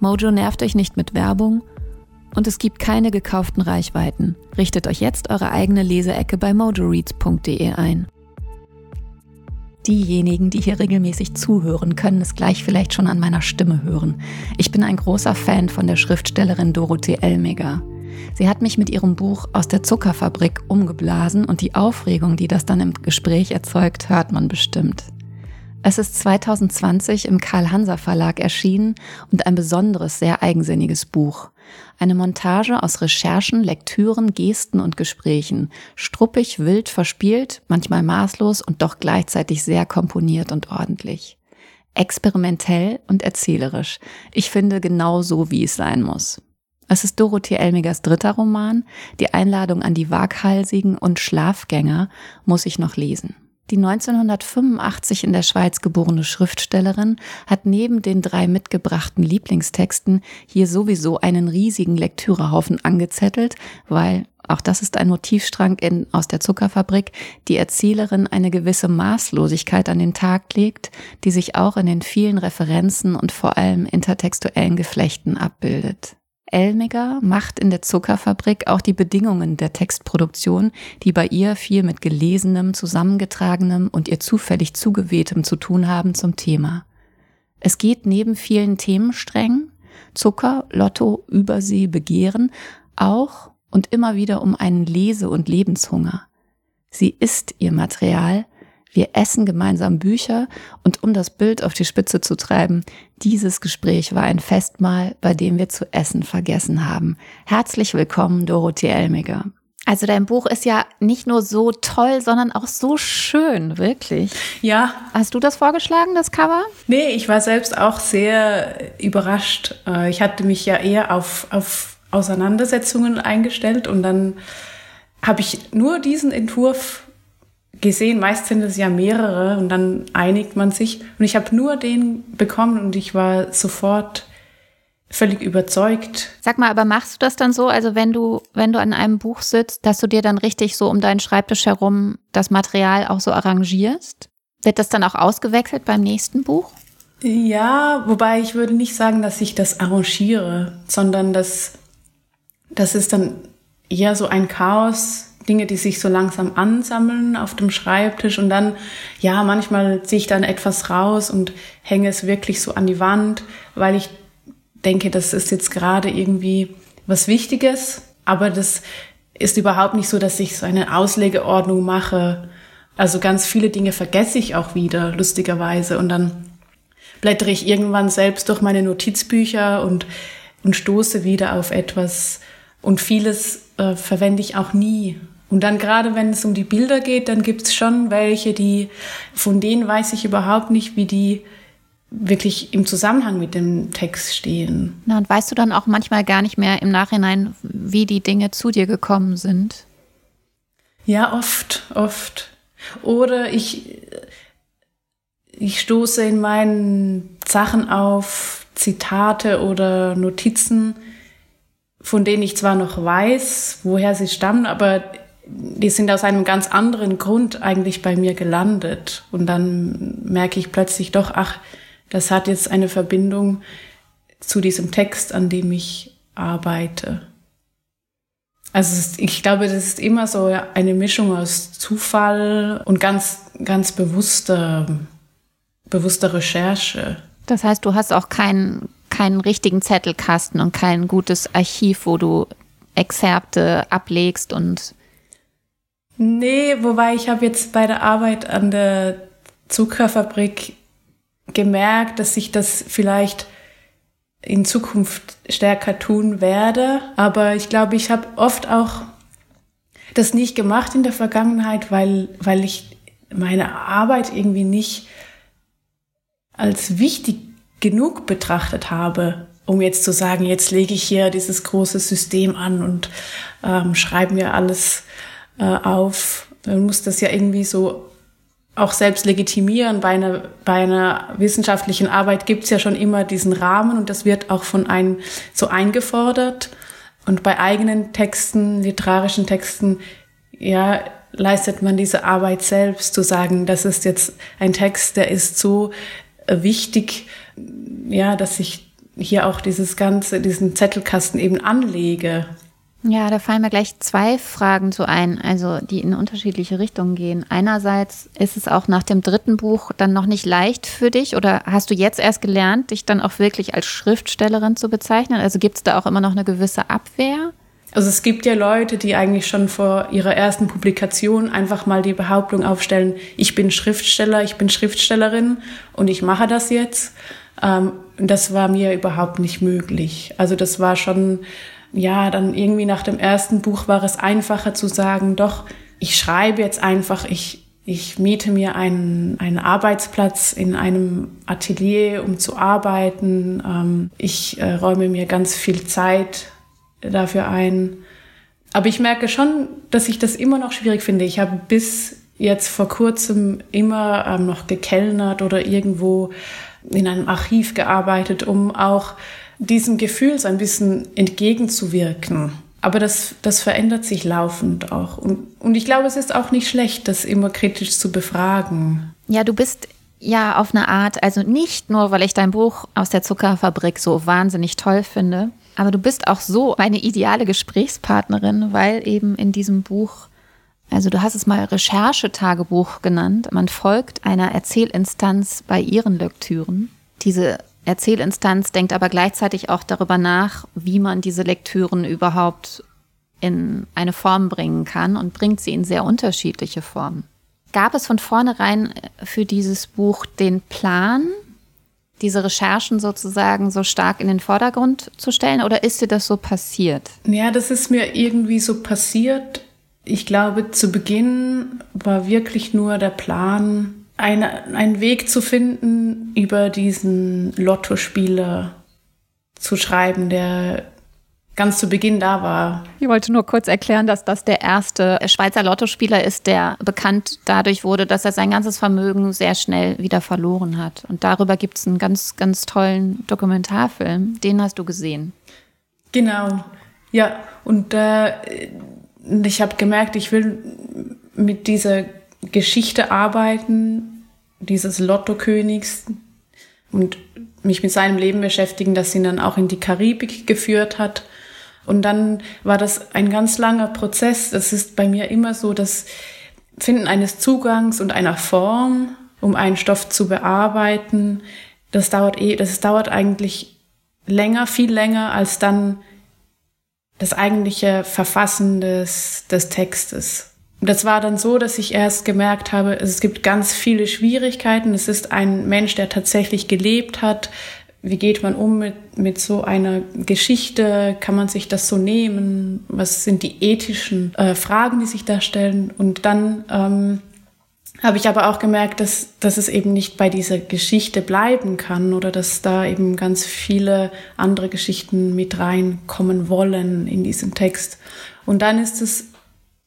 Mojo nervt euch nicht mit Werbung und es gibt keine gekauften Reichweiten. Richtet euch jetzt eure eigene Leseecke bei mojoreads.de ein. Diejenigen, die hier regelmäßig zuhören, können es gleich vielleicht schon an meiner Stimme hören. Ich bin ein großer Fan von der Schriftstellerin Dorothee Elmiger. Sie hat mich mit ihrem Buch aus der Zuckerfabrik umgeblasen und die Aufregung, die das dann im Gespräch erzeugt, hört man bestimmt. Es ist 2020 im Karl-Hanser Verlag erschienen und ein besonderes, sehr eigensinniges Buch. Eine Montage aus Recherchen, Lektüren, Gesten und Gesprächen. Struppig, wild, verspielt, manchmal maßlos und doch gleichzeitig sehr komponiert und ordentlich. Experimentell und erzählerisch. Ich finde genau so, wie es sein muss. Es ist Dorothee Elmigers dritter Roman. Die Einladung an die Waghalsigen und Schlafgänger muss ich noch lesen. Die 1985 in der Schweiz geborene Schriftstellerin hat neben den drei mitgebrachten Lieblingstexten hier sowieso einen riesigen Lektürehaufen angezettelt, weil, auch das ist ein Motivstrang in, aus der Zuckerfabrik, die Erzählerin eine gewisse Maßlosigkeit an den Tag legt, die sich auch in den vielen Referenzen und vor allem intertextuellen Geflechten abbildet. Elmiger macht in der Zuckerfabrik auch die Bedingungen der Textproduktion, die bei ihr viel mit Gelesenem, Zusammengetragenem und ihr zufällig Zugewehtem zu tun haben, zum Thema. Es geht neben vielen Themensträngen, Zucker, Lotto, Übersee, Begehren, auch und immer wieder um einen Lese- und Lebenshunger. Sie ist ihr Material, wir essen gemeinsam Bücher und um das Bild auf die Spitze zu treiben, dieses Gespräch war ein Festmahl, bei dem wir zu essen vergessen haben. Herzlich willkommen, Dorothee Elmiger. Also dein Buch ist ja nicht nur so toll, sondern auch so schön, wirklich. Ja. Hast du das vorgeschlagen, das Cover? Nee, ich war selbst auch sehr überrascht. Äh, ich hatte mich ja eher auf, auf Auseinandersetzungen eingestellt und dann habe ich nur diesen Entwurf gesehen. Meist sind es ja mehrere und dann einigt man sich. Und ich habe nur den bekommen und ich war sofort völlig überzeugt. Sag mal, aber machst du das dann so, also wenn du, wenn du an einem Buch sitzt, dass du dir dann richtig so um deinen Schreibtisch herum das Material auch so arrangierst? Wird das dann auch ausgewechselt beim nächsten Buch? Ja, wobei ich würde nicht sagen, dass ich das arrangiere, sondern dass das ist dann eher so ein Chaos, Dinge, die sich so langsam ansammeln auf dem Schreibtisch und dann, ja, manchmal ziehe ich dann etwas raus und hänge es wirklich so an die Wand, weil ich denke, das ist jetzt gerade irgendwie was Wichtiges, aber das ist überhaupt nicht so, dass ich so eine Auslegeordnung mache. Also ganz viele Dinge vergesse ich auch wieder, lustigerweise, und dann blättere ich irgendwann selbst durch meine Notizbücher und, und stoße wieder auf etwas. Und vieles äh, verwende ich auch nie. Und dann gerade wenn es um die Bilder geht, dann gibt es schon welche, die, von denen weiß ich überhaupt nicht, wie die wirklich im Zusammenhang mit dem Text stehen. Na, und weißt du dann auch manchmal gar nicht mehr im Nachhinein, wie die Dinge zu dir gekommen sind? Ja, oft, oft. Oder ich, ich stoße in meinen Sachen auf Zitate oder Notizen, von denen ich zwar noch weiß, woher sie stammen, aber die sind aus einem ganz anderen Grund eigentlich bei mir gelandet. Und dann merke ich plötzlich doch, ach, das hat jetzt eine Verbindung zu diesem Text, an dem ich arbeite. Also ich glaube, das ist immer so eine Mischung aus Zufall und ganz, ganz bewusster, bewusster Recherche. Das heißt, du hast auch kein, keinen richtigen Zettelkasten und kein gutes Archiv, wo du Exzerpte ablegst und Nee, wobei ich habe jetzt bei der Arbeit an der Zuckerfabrik gemerkt, dass ich das vielleicht in Zukunft stärker tun werde. Aber ich glaube, ich habe oft auch das nicht gemacht in der Vergangenheit, weil, weil ich meine Arbeit irgendwie nicht als wichtig genug betrachtet habe, um jetzt zu sagen, jetzt lege ich hier dieses große System an und ähm, schreibe mir alles äh, auf. Man muss das ja irgendwie so auch selbst legitimieren. Bei einer, bei einer wissenschaftlichen Arbeit gibt es ja schon immer diesen Rahmen und das wird auch von einem so eingefordert. Und bei eigenen Texten, literarischen Texten, ja, leistet man diese Arbeit selbst, zu sagen, das ist jetzt ein Text, der ist so äh, wichtig, ja, dass ich hier auch dieses ganze, diesen Zettelkasten eben anlege. Ja, da fallen mir gleich zwei Fragen zu ein, also die in unterschiedliche Richtungen gehen. Einerseits ist es auch nach dem dritten Buch dann noch nicht leicht für dich oder hast du jetzt erst gelernt, dich dann auch wirklich als Schriftstellerin zu bezeichnen? Also gibt es da auch immer noch eine gewisse Abwehr? Also es gibt ja Leute, die eigentlich schon vor ihrer ersten Publikation einfach mal die Behauptung aufstellen, ich bin Schriftsteller, ich bin Schriftstellerin und ich mache das jetzt. Ähm, das war mir überhaupt nicht möglich. Also das war schon ja, dann irgendwie nach dem ersten Buch war es einfacher zu sagen, doch, ich schreibe jetzt einfach, ich, ich miete mir einen, einen Arbeitsplatz in einem Atelier, um zu arbeiten. Ähm, ich äh, räume mir ganz viel Zeit dafür ein. Aber ich merke schon, dass ich das immer noch schwierig finde. Ich habe bis jetzt vor kurzem immer ähm, noch gekellnert oder irgendwo in einem Archiv gearbeitet, um auch diesem Gefühl so ein bisschen entgegenzuwirken. Aber das, das verändert sich laufend auch. Und, und ich glaube, es ist auch nicht schlecht, das immer kritisch zu befragen. Ja, du bist ja auf eine Art, also nicht nur, weil ich dein Buch aus der Zuckerfabrik so wahnsinnig toll finde, aber du bist auch so meine ideale Gesprächspartnerin, weil eben in diesem Buch, also du hast es mal Recherchetagebuch genannt, man folgt einer Erzählinstanz bei ihren Lektüren. Diese Erzählinstanz denkt aber gleichzeitig auch darüber nach, wie man diese Lektüren überhaupt in eine Form bringen kann und bringt sie in sehr unterschiedliche Formen. Gab es von vornherein für dieses Buch den Plan, diese Recherchen sozusagen so stark in den Vordergrund zu stellen oder ist dir das so passiert? Ja, das ist mir irgendwie so passiert. Ich glaube, zu Beginn war wirklich nur der Plan, eine, einen Weg zu finden, über diesen Lottospieler zu schreiben, der ganz zu Beginn da war. Ich wollte nur kurz erklären, dass das der erste Schweizer Lottospieler ist, der bekannt dadurch wurde, dass er sein ganzes Vermögen sehr schnell wieder verloren hat. Und darüber gibt es einen ganz, ganz tollen Dokumentarfilm. Den hast du gesehen. Genau. Ja, und äh, ich habe gemerkt, ich will mit dieser Geschichte arbeiten, dieses Lottokönigs und mich mit seinem Leben beschäftigen, das ihn dann auch in die Karibik geführt hat. Und dann war das ein ganz langer Prozess. Das ist bei mir immer so, das Finden eines Zugangs und einer Form, um einen Stoff zu bearbeiten, das dauert eh, das dauert eigentlich länger, viel länger als dann das eigentliche Verfassen des, des Textes. Und das war dann so, dass ich erst gemerkt habe, es gibt ganz viele Schwierigkeiten. Es ist ein Mensch, der tatsächlich gelebt hat. Wie geht man um mit, mit so einer Geschichte? Kann man sich das so nehmen? Was sind die ethischen äh, Fragen, die sich da stellen? Und dann ähm, habe ich aber auch gemerkt, dass, dass es eben nicht bei dieser Geschichte bleiben kann oder dass da eben ganz viele andere Geschichten mit reinkommen wollen in diesem Text. Und dann ist es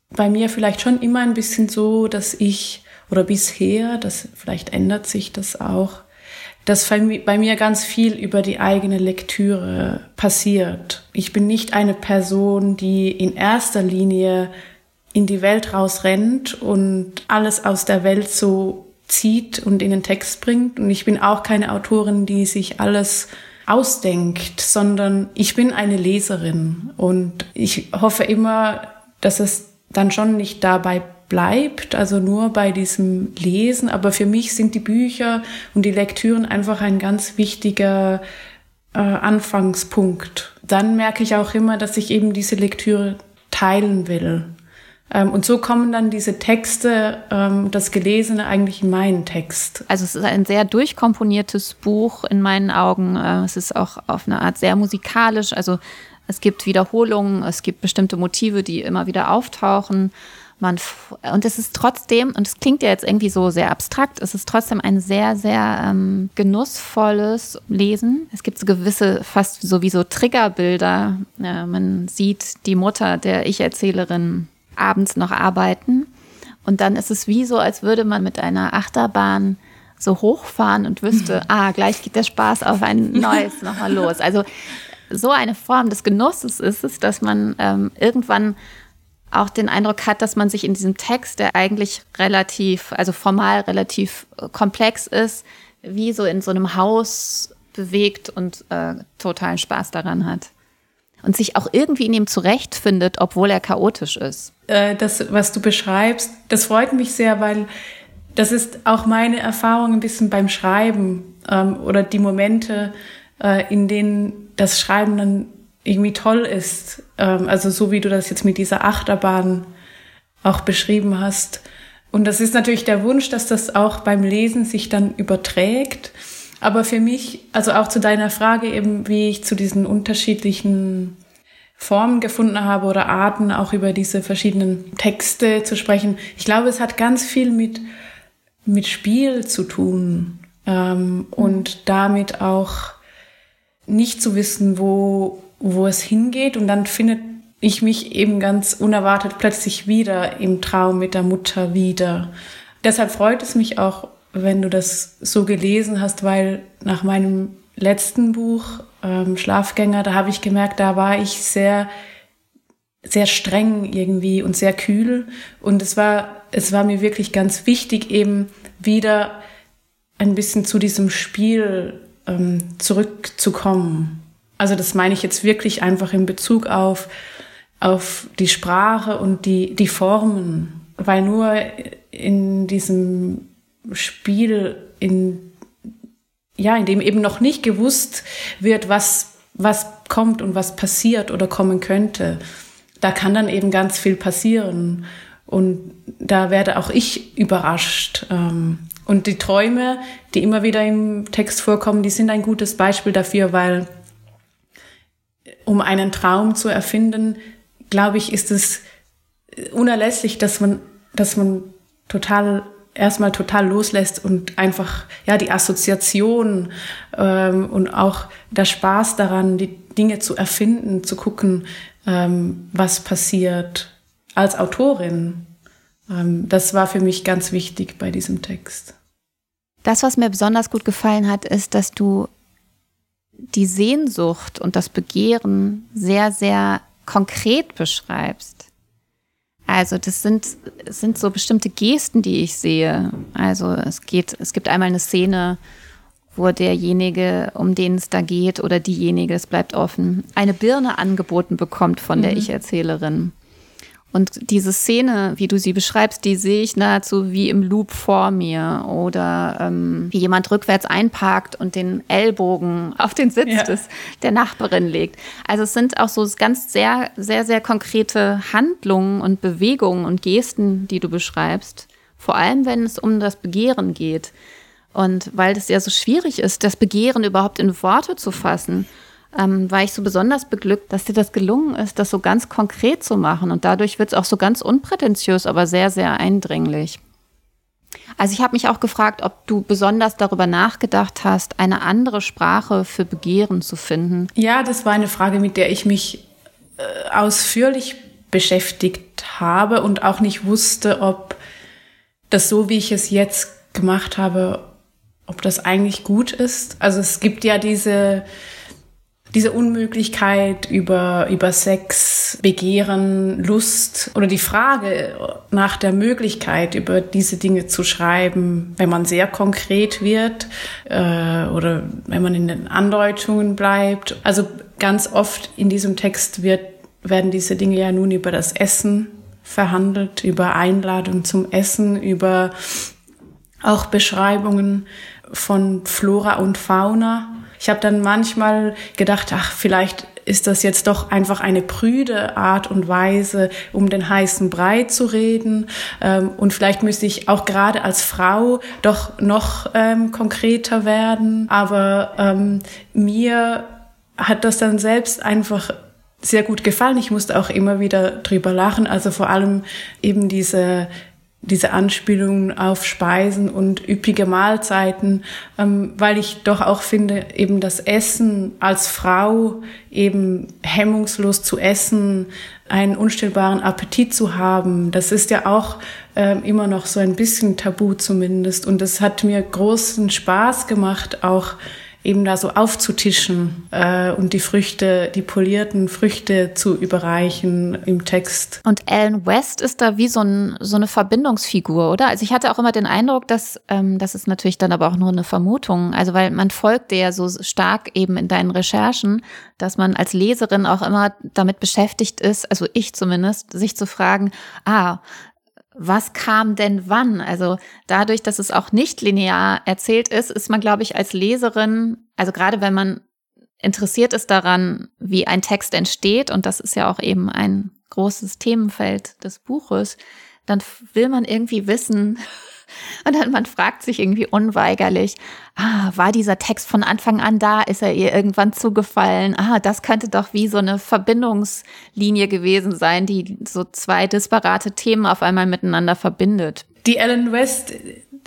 bei mir vielleicht schon immer ein bisschen so, dass ich, oder bisher, das vielleicht ändert sich das auch, dass bei mir ganz viel über die eigene Lektüre passiert. Ich bin nicht eine Person, die in erster Linie in die Welt rausrennt und alles aus der Welt so zieht und in den Text bringt. Und ich bin auch keine Autorin, die sich alles ausdenkt, sondern ich bin eine Leserin und ich hoffe immer, dass es dann schon nicht dabei bleibt, also nur bei diesem Lesen. Aber für mich sind die Bücher und die Lektüren einfach ein ganz wichtiger äh, Anfangspunkt. Dann merke ich auch immer, dass ich eben diese Lektüre teilen will. Ähm, und so kommen dann diese Texte, ähm, das Gelesene eigentlich in meinen Text. Also es ist ein sehr durchkomponiertes Buch in meinen Augen. Äh, es ist auch auf eine Art sehr musikalisch. Also es gibt Wiederholungen, es gibt bestimmte Motive, die immer wieder auftauchen. Man, und es ist trotzdem, und es klingt ja jetzt irgendwie so sehr abstrakt, es ist trotzdem ein sehr, sehr ähm, genussvolles Lesen. Es gibt so gewisse, fast sowieso Triggerbilder. Ja, man sieht die Mutter der Ich-Erzählerin abends noch arbeiten. Und dann ist es wie so, als würde man mit einer Achterbahn so hochfahren und wüsste, ah, gleich geht der Spaß auf ein neues nochmal los. Also so eine Form des Genusses ist es, dass man ähm, irgendwann auch den Eindruck hat, dass man sich in diesem Text, der eigentlich relativ, also formal relativ äh, komplex ist, wie so in so einem Haus bewegt und äh, totalen Spaß daran hat. Und sich auch irgendwie in ihm zurechtfindet, obwohl er chaotisch ist. Äh, das, was du beschreibst, das freut mich sehr, weil das ist auch meine Erfahrung ein bisschen beim Schreiben ähm, oder die Momente, äh, in denen das Schreiben dann irgendwie toll ist. Ähm, also so wie du das jetzt mit dieser Achterbahn auch beschrieben hast. Und das ist natürlich der Wunsch, dass das auch beim Lesen sich dann überträgt. Aber für mich, also auch zu deiner Frage eben, wie ich zu diesen unterschiedlichen Formen gefunden habe oder Arten, auch über diese verschiedenen Texte zu sprechen. Ich glaube, es hat ganz viel mit, mit Spiel zu tun ähm, und damit auch nicht zu wissen, wo, wo es hingeht. Und dann findet ich mich eben ganz unerwartet plötzlich wieder im Traum mit der Mutter wieder. Deshalb freut es mich auch, wenn du das so gelesen hast, weil nach meinem letzten Buch, ähm, Schlafgänger, da habe ich gemerkt, da war ich sehr, sehr streng irgendwie und sehr kühl. Und es war, es war mir wirklich ganz wichtig, eben wieder ein bisschen zu diesem Spiel ähm, zurückzukommen. Also das meine ich jetzt wirklich einfach in Bezug auf, auf die Sprache und die, die Formen, weil nur in diesem Spiel, in, ja, in dem eben noch nicht gewusst wird, was, was kommt und was passiert oder kommen könnte, da kann dann eben ganz viel passieren. Und da werde auch ich überrascht. Ähm, und die Träume, die immer wieder im Text vorkommen, die sind ein gutes Beispiel dafür, weil um einen Traum zu erfinden, glaube ich, ist es unerlässlich, dass man, dass man total erstmal total loslässt und einfach ja die Assoziation ähm, und auch der Spaß daran, die Dinge zu erfinden, zu gucken, ähm, was passiert als Autorin. Ähm, das war für mich ganz wichtig bei diesem Text. Das, was mir besonders gut gefallen hat, ist, dass du die Sehnsucht und das Begehren sehr, sehr konkret beschreibst. Also das sind, das sind so bestimmte Gesten, die ich sehe. Also es geht, es gibt einmal eine Szene, wo derjenige, um den es da geht, oder diejenige, es bleibt offen, eine Birne angeboten bekommt von der mhm. Ich-Erzählerin. Und diese Szene, wie du sie beschreibst, die sehe ich nahezu wie im Loop vor mir oder ähm, wie jemand rückwärts einparkt und den Ellbogen auf den Sitz ja. des, der Nachbarin legt. Also es sind auch so ganz sehr, sehr, sehr konkrete Handlungen und Bewegungen und Gesten, die du beschreibst. Vor allem, wenn es um das Begehren geht. Und weil es ja so schwierig ist, das Begehren überhaupt in Worte zu fassen ähm, war ich so besonders beglückt, dass dir das gelungen ist, das so ganz konkret zu machen. Und dadurch wird es auch so ganz unprätentiös, aber sehr, sehr eindringlich. Also ich habe mich auch gefragt, ob du besonders darüber nachgedacht hast, eine andere Sprache für Begehren zu finden. Ja, das war eine Frage, mit der ich mich äh, ausführlich beschäftigt habe und auch nicht wusste, ob das so, wie ich es jetzt gemacht habe, ob das eigentlich gut ist. Also es gibt ja diese diese Unmöglichkeit über, über Sex, Begehren, Lust oder die Frage nach der Möglichkeit, über diese Dinge zu schreiben, wenn man sehr konkret wird äh, oder wenn man in den Andeutungen bleibt. Also ganz oft in diesem Text wird, werden diese Dinge ja nun über das Essen verhandelt, über Einladung zum Essen, über auch Beschreibungen von Flora und Fauna Ich habe dann manchmal gedacht, ach, vielleicht ist das jetzt doch einfach eine prüde Art und Weise, um den heißen Brei zu reden. Ähm, und vielleicht müsste ich auch gerade als Frau doch noch ähm, konkreter werden. Aber ähm, mir hat das dann selbst einfach sehr gut gefallen. Ich musste auch immer wieder drüber lachen. Also vor allem eben diese diese Anspielungen auf Speisen und üppige Mahlzeiten, ähm, weil ich doch auch finde, eben das Essen als Frau eben hemmungslos zu essen, einen unstillbaren Appetit zu haben, das ist ja auch äh, immer noch so ein bisschen tabu zumindest. Und es hat mir großen Spaß gemacht, auch eben da so aufzutischen äh, und die Früchte, die polierten Früchte zu überreichen im Text. Und Ellen West ist da wie so, ein, so eine Verbindungsfigur, oder? Also ich hatte auch immer den Eindruck, dass ähm, das ist natürlich dann aber auch nur eine Vermutung, also weil man folgt dir ja so stark eben in deinen Recherchen, dass man als Leserin auch immer damit beschäftigt ist, also ich zumindest, sich zu fragen, ah, was kam denn wann? Also dadurch, dass es auch nicht linear erzählt ist, ist man, glaube ich, als Leserin, also gerade wenn man interessiert ist daran, wie ein Text entsteht, und das ist ja auch eben ein großes Themenfeld des Buches, dann will man irgendwie wissen, und dann man fragt sich irgendwie unweigerlich, ah, war dieser Text von Anfang an da? Ist er ihr irgendwann zugefallen? Ah, das könnte doch wie so eine Verbindungslinie gewesen sein, die so zwei disparate Themen auf einmal miteinander verbindet. Die Ellen West,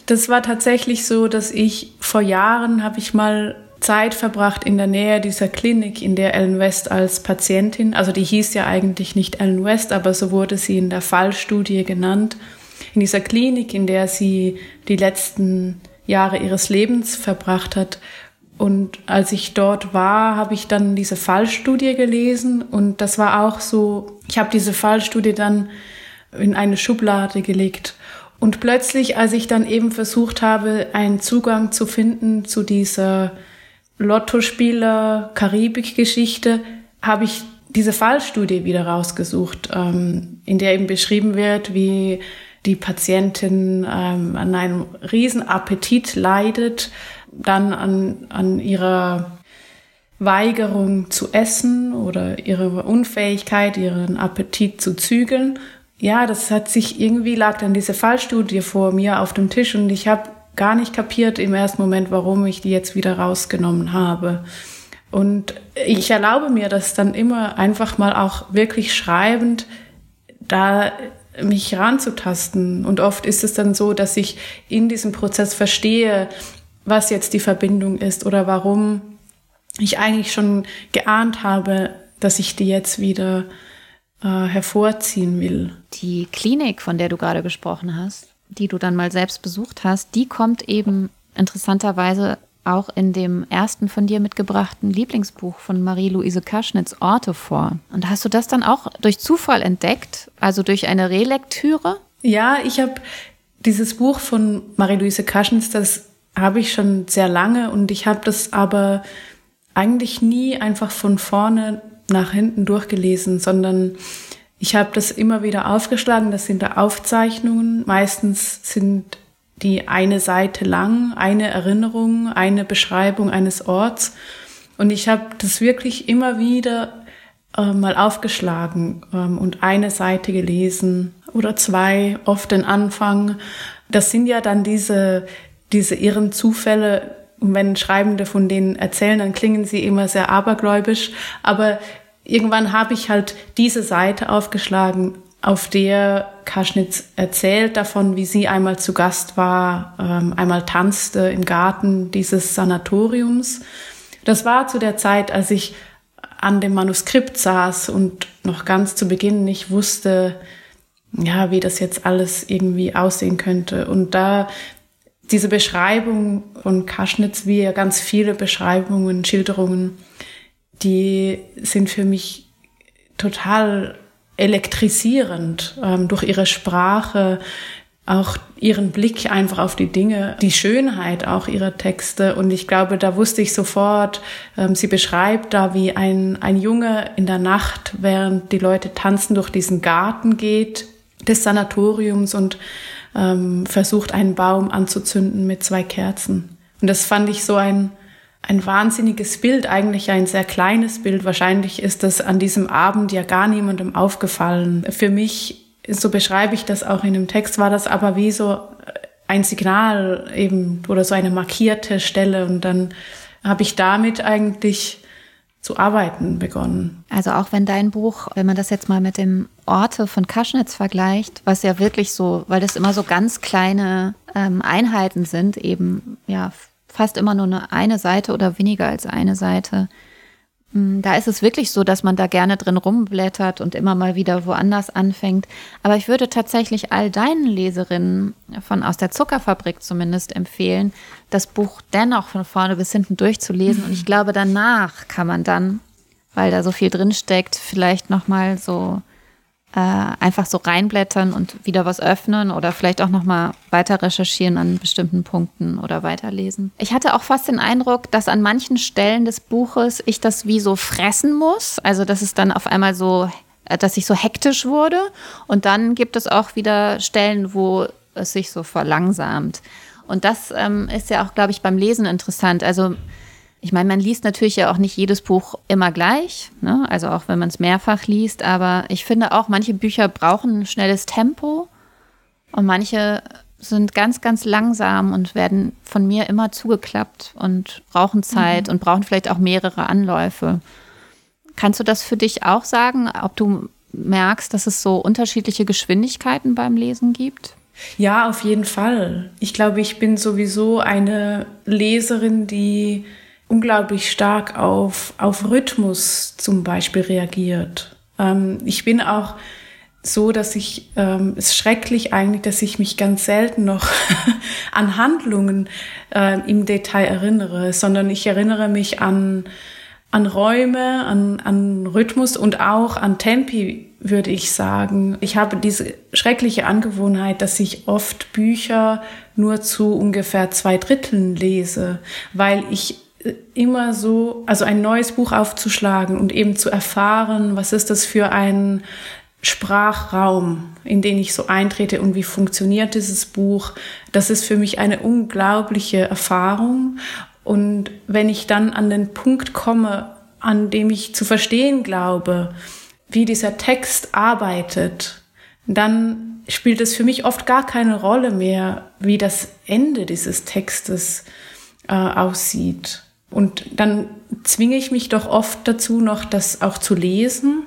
das war tatsächlich so, dass ich vor Jahren habe ich mal Zeit verbracht in der Nähe dieser Klinik, in der Ellen West als Patientin, also die hieß ja eigentlich nicht Ellen West, aber so wurde sie in der Fallstudie genannt in dieser Klinik, in der sie die letzten Jahre ihres Lebens verbracht hat. Und als ich dort war, habe ich dann diese Fallstudie gelesen und das war auch so, ich habe diese Fallstudie dann in eine Schublade gelegt. Und plötzlich, als ich dann eben versucht habe, einen Zugang zu finden zu dieser Lottospieler-Karibik-Geschichte, habe ich diese Fallstudie wieder rausgesucht, ähm, in der eben beschrieben wird, wie die Patientin ähm, an einem Riesenappetit leidet, dann an, an ihrer Weigerung zu essen oder ihre Unfähigkeit, ihren Appetit zu zügeln. Ja, das hat sich irgendwie lag dann diese Fallstudie vor mir auf dem Tisch und ich habe gar nicht kapiert im ersten Moment, warum ich die jetzt wieder rausgenommen habe. Und ich erlaube mir das dann immer einfach mal auch wirklich schreibend, da mich ranzutasten. Und oft ist es dann so, dass ich in diesem Prozess verstehe, was jetzt die Verbindung ist oder warum ich eigentlich schon geahnt habe, dass ich die jetzt wieder äh, hervorziehen will. Die Klinik, von der du gerade gesprochen hast, die du dann mal selbst besucht hast, die kommt eben interessanterweise auch in dem ersten von dir mitgebrachten Lieblingsbuch von Marie-Louise Kaschnitz Orte vor. Und hast du das dann auch durch Zufall entdeckt, also durch eine Relektüre? Ja, ich habe dieses Buch von Marie-Louise Kaschnitz, das habe ich schon sehr lange und ich habe das aber eigentlich nie einfach von vorne nach hinten durchgelesen, sondern ich habe das immer wieder aufgeschlagen. Das sind da Aufzeichnungen. Meistens sind die eine Seite lang, eine Erinnerung, eine Beschreibung eines Orts. Und ich habe das wirklich immer wieder äh, mal aufgeschlagen ähm, und eine Seite gelesen oder zwei, oft den Anfang. Das sind ja dann diese, diese irren Zufälle. Und wenn Schreibende von denen erzählen, dann klingen sie immer sehr abergläubisch. Aber irgendwann habe ich halt diese Seite aufgeschlagen auf der Kaschnitz erzählt davon, wie sie einmal zu Gast war, ähm, einmal tanzte im Garten dieses Sanatoriums. Das war zu der Zeit, als ich an dem Manuskript saß und noch ganz zu Beginn nicht wusste, ja, wie das jetzt alles irgendwie aussehen könnte. Und da diese Beschreibung von Kaschnitz, wie ja ganz viele Beschreibungen, Schilderungen, die sind für mich total elektrisierend ähm, durch ihre Sprache, auch ihren Blick einfach auf die Dinge, die Schönheit auch ihrer Texte. Und ich glaube, da wusste ich sofort, ähm, sie beschreibt da, wie ein, ein Junge in der Nacht, während die Leute tanzen, durch diesen Garten geht des Sanatoriums und ähm, versucht, einen Baum anzuzünden mit zwei Kerzen. Und das fand ich so ein, ein wahnsinniges Bild, eigentlich ein sehr kleines Bild. Wahrscheinlich ist das an diesem Abend ja gar niemandem aufgefallen. Für mich, so beschreibe ich das auch in dem Text, war das aber wie so ein Signal eben oder so eine markierte Stelle und dann habe ich damit eigentlich zu arbeiten begonnen. Also auch wenn dein Buch, wenn man das jetzt mal mit dem Orte von Kaschnitz vergleicht, was ja wirklich so, weil das immer so ganz kleine ähm, Einheiten sind, eben ja fast immer nur eine, eine Seite oder weniger als eine Seite. Hm, da ist es wirklich so, dass man da gerne drin rumblättert und immer mal wieder woanders anfängt. Aber ich würde tatsächlich all deinen Leserinnen von aus der Zuckerfabrik zumindest empfehlen, das Buch dennoch von vorne bis hinten durchzulesen. Und ich glaube, danach kann man dann, weil da so viel drinsteckt, vielleicht nochmal so äh, einfach so reinblättern und wieder was öffnen oder vielleicht auch nochmal weiter recherchieren an bestimmten Punkten oder weiterlesen. Ich hatte auch fast den Eindruck, dass an manchen Stellen des Buches ich das wie so fressen muss. Also, dass es dann auf einmal so, äh, dass ich so hektisch wurde. Und dann gibt es auch wieder Stellen, wo es sich so verlangsamt. Und das ähm, ist ja auch, glaube ich, beim Lesen interessant. Also ich meine, man liest natürlich ja auch nicht jedes Buch immer gleich, ne? also auch wenn man es mehrfach liest, aber ich finde auch, manche Bücher brauchen ein schnelles Tempo und manche sind ganz, ganz langsam und werden von mir immer zugeklappt und brauchen Zeit mhm. und brauchen vielleicht auch mehrere Anläufe. Kannst du das für dich auch sagen, ob du merkst, dass es so unterschiedliche Geschwindigkeiten beim Lesen gibt? Ja, auf jeden Fall. Ich glaube, ich bin sowieso eine Leserin, die unglaublich stark auf, auf Rhythmus zum Beispiel reagiert. Ähm, ich bin auch so, dass ich, ähm, es ist schrecklich eigentlich, dass ich mich ganz selten noch an Handlungen äh, im Detail erinnere, sondern ich erinnere mich an, an Räume, an, an Rhythmus und auch an Tempi, würde ich sagen. Ich habe diese schreckliche Angewohnheit, dass ich oft Bücher nur zu ungefähr zwei Dritteln lese, weil ich immer so, also ein neues Buch aufzuschlagen und eben zu erfahren, was ist das für ein Sprachraum, in den ich so eintrete und wie funktioniert dieses Buch. Das ist für mich eine unglaubliche Erfahrung. Und wenn ich dann an den Punkt komme, an dem ich zu verstehen glaube, wie dieser Text arbeitet, dann spielt es für mich oft gar keine Rolle mehr, wie das Ende dieses Textes äh, aussieht. Und dann zwinge ich mich doch oft dazu, noch das auch zu lesen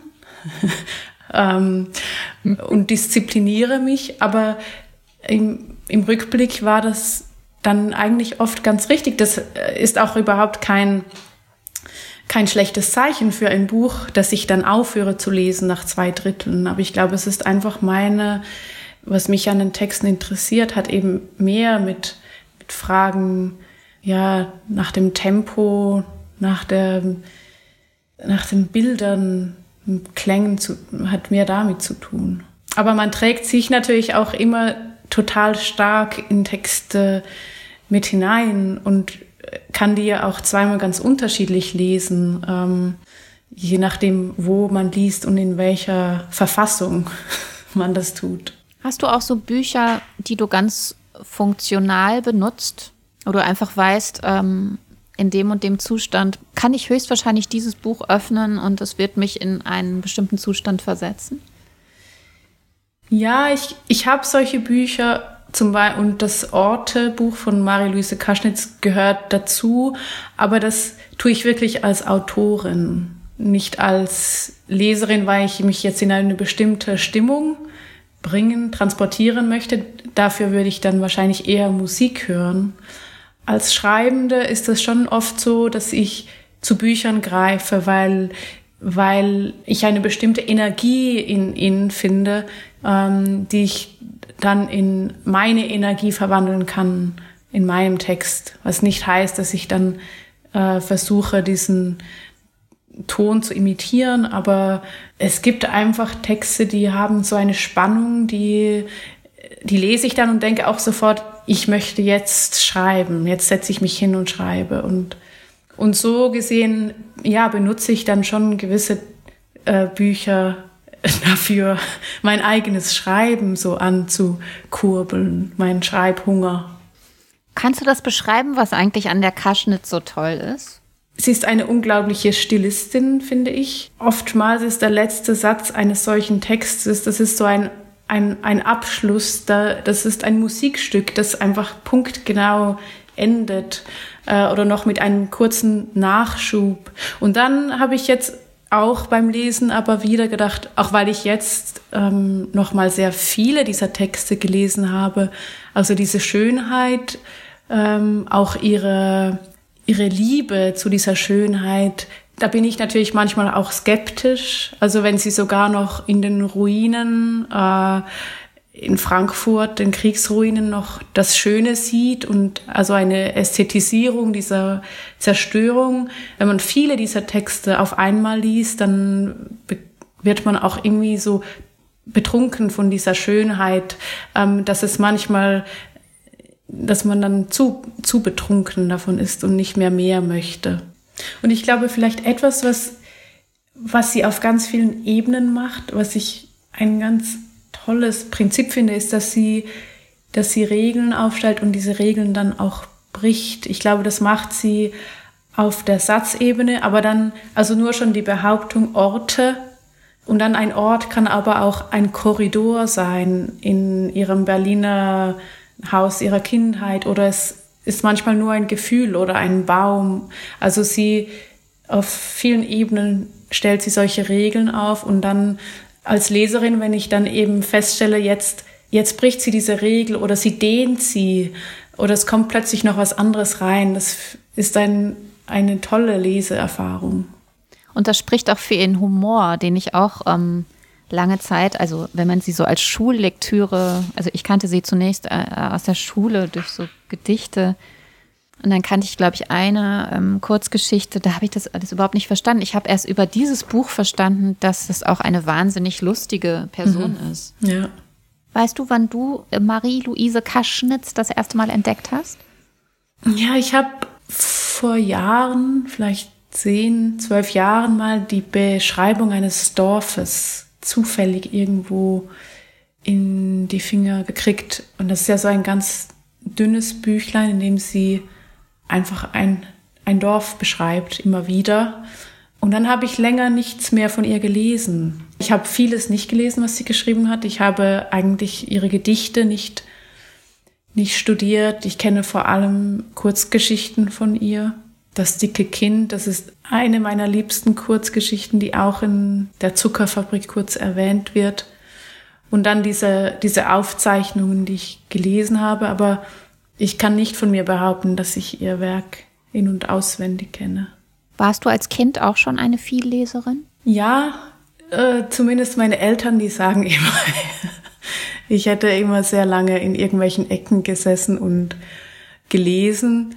ähm, und diszipliniere mich. Aber im, im Rückblick war das dann eigentlich oft ganz richtig. Das äh, ist auch überhaupt kein, kein schlechtes Zeichen für ein Buch, dass ich dann aufhöre zu lesen nach zwei Dritteln. Aber ich glaube, es ist einfach meine, was mich an den Texten interessiert, hat eben mehr mit, mit Fragen ja, nach dem Tempo, nach, der, nach den Bildern, Klängen zu, hat mehr damit zu tun. Aber man trägt sich natürlich auch immer total stark in Texte mit hinein und kann die ja auch zweimal ganz unterschiedlich lesen, ähm, je nachdem, wo man liest und in welcher Verfassung man das tut. Hast du auch so Bücher, die du ganz funktional benutzt? Oder einfach weißt, ähm, in dem und dem Zustand kann ich höchstwahrscheinlich dieses Buch öffnen und es wird mich in einen bestimmten Zustand versetzen? Ja, ich, ich habe solche Bücher zum Beispiel und das Orte-Buch von Marie-Louise Kaschnitz gehört dazu, aber das tue ich wirklich als Autorin, nicht als Leserin, weil ich mich jetzt in eine bestimmte Stimmung bringen, transportieren möchte. Dafür würde ich dann wahrscheinlich eher Musik hören als Schreibende ist es schon oft so, dass ich zu Büchern greife, weil, weil ich eine bestimmte Energie in ihnen finde, ähm, die ich dann in meine Energie verwandeln kann in meinem Text. Was nicht heißt, dass ich dann äh, versuche, diesen Ton zu imitieren, aber es gibt einfach Texte, die haben so eine Spannung, die, die lese ich dann und denke auch sofort, ich möchte jetzt schreiben, jetzt setze ich mich hin und schreibe. Und, und so gesehen, ja, benutze ich dann schon gewisse äh, Bücher dafür, mein eigenes Schreiben so anzukurbeln, meinen Schreibhunger. Kannst du das beschreiben, was eigentlich an der Kaschnitz so toll ist? Sie ist eine unglaubliche Stilistin, finde ich. Oftmals ist der letzte Satz eines solchen Textes, das ist so ein, ein, ein Abschluss, da, das ist ein Musikstück, das einfach punktgenau endet äh, oder noch mit einem kurzen Nachschub. Und dann habe ich jetzt auch beim Lesen aber wieder gedacht, auch weil ich jetzt ähm, noch mal sehr viele dieser Texte gelesen habe, also diese Schönheit, ähm, auch ihre ihre Liebe zu dieser Schönheit, da bin ich natürlich manchmal auch skeptisch. Also wenn sie sogar noch in den Ruinen äh, in Frankfurt, den Kriegsruinen noch das Schöne sieht und also eine Ästhetisierung dieser Zerstörung. Wenn man viele dieser Texte auf einmal liest, dann wird man auch irgendwie so betrunken von dieser Schönheit, ähm, dass es manchmal dass man dann zu, zu betrunken davon ist und nicht mehr mehr möchte. Und ich glaube, vielleicht etwas, was, was sie auf ganz vielen Ebenen macht, was ich ein ganz tolles Prinzip finde, ist, dass sie, dass sie Regeln aufstellt und diese Regeln dann auch bricht. Ich glaube, das macht sie auf der Satzebene, aber dann, also nur schon die Behauptung Orte und dann ein Ort kann aber auch ein Korridor sein in ihrem Berliner Haus ihrer Kindheit oder es ist manchmal nur ein Gefühl oder ein Baum. Also sie auf vielen Ebenen stellt sie solche Regeln auf und dann als Leserin, wenn ich dann eben feststelle, jetzt, jetzt bricht sie diese Regel oder sie dehnt sie oder es kommt plötzlich noch was anderes rein, das ist ein, eine tolle Leseerfahrung. Und das spricht auch für ihren Humor, den ich auch ähm, lange Zeit, also wenn man sie so als Schullektüre, also ich kannte sie zunächst äh, aus der Schule durch so Gedichte. Und dann kannte ich, glaube ich, eine ähm, Kurzgeschichte, da habe ich das alles überhaupt nicht verstanden. Ich habe erst über dieses Buch verstanden, dass es auch eine wahnsinnig lustige Person mhm. ist. Ja. Weißt du, wann du äh, Marie-Louise Kaschnitz das erste Mal entdeckt hast? Ja, ich habe vor Jahren, vielleicht zehn, zwölf Jahren mal die Beschreibung eines Dorfes zufällig irgendwo in die Finger gekriegt. Und das ist ja so ein ganz dünnes Büchlein, in dem sie einfach ein, ein Dorf beschreibt, immer wieder. Und dann habe ich länger nichts mehr von ihr gelesen. Ich habe vieles nicht gelesen, was sie geschrieben hat. Ich habe eigentlich ihre Gedichte nicht, nicht studiert. Ich kenne vor allem Kurzgeschichten von ihr. Das dicke Kind, das ist eine meiner liebsten Kurzgeschichten, die auch in der Zuckerfabrik kurz erwähnt wird. Und dann diese, diese Aufzeichnungen, die ich gelesen habe. Aber ich kann nicht von mir behaupten, dass ich ihr Werk in- und auswendig kenne. Warst du als Kind auch schon eine Vielleserin? Ja, äh, zumindest meine Eltern, die sagen immer, ich hätte immer sehr lange in irgendwelchen Ecken gesessen und gelesen.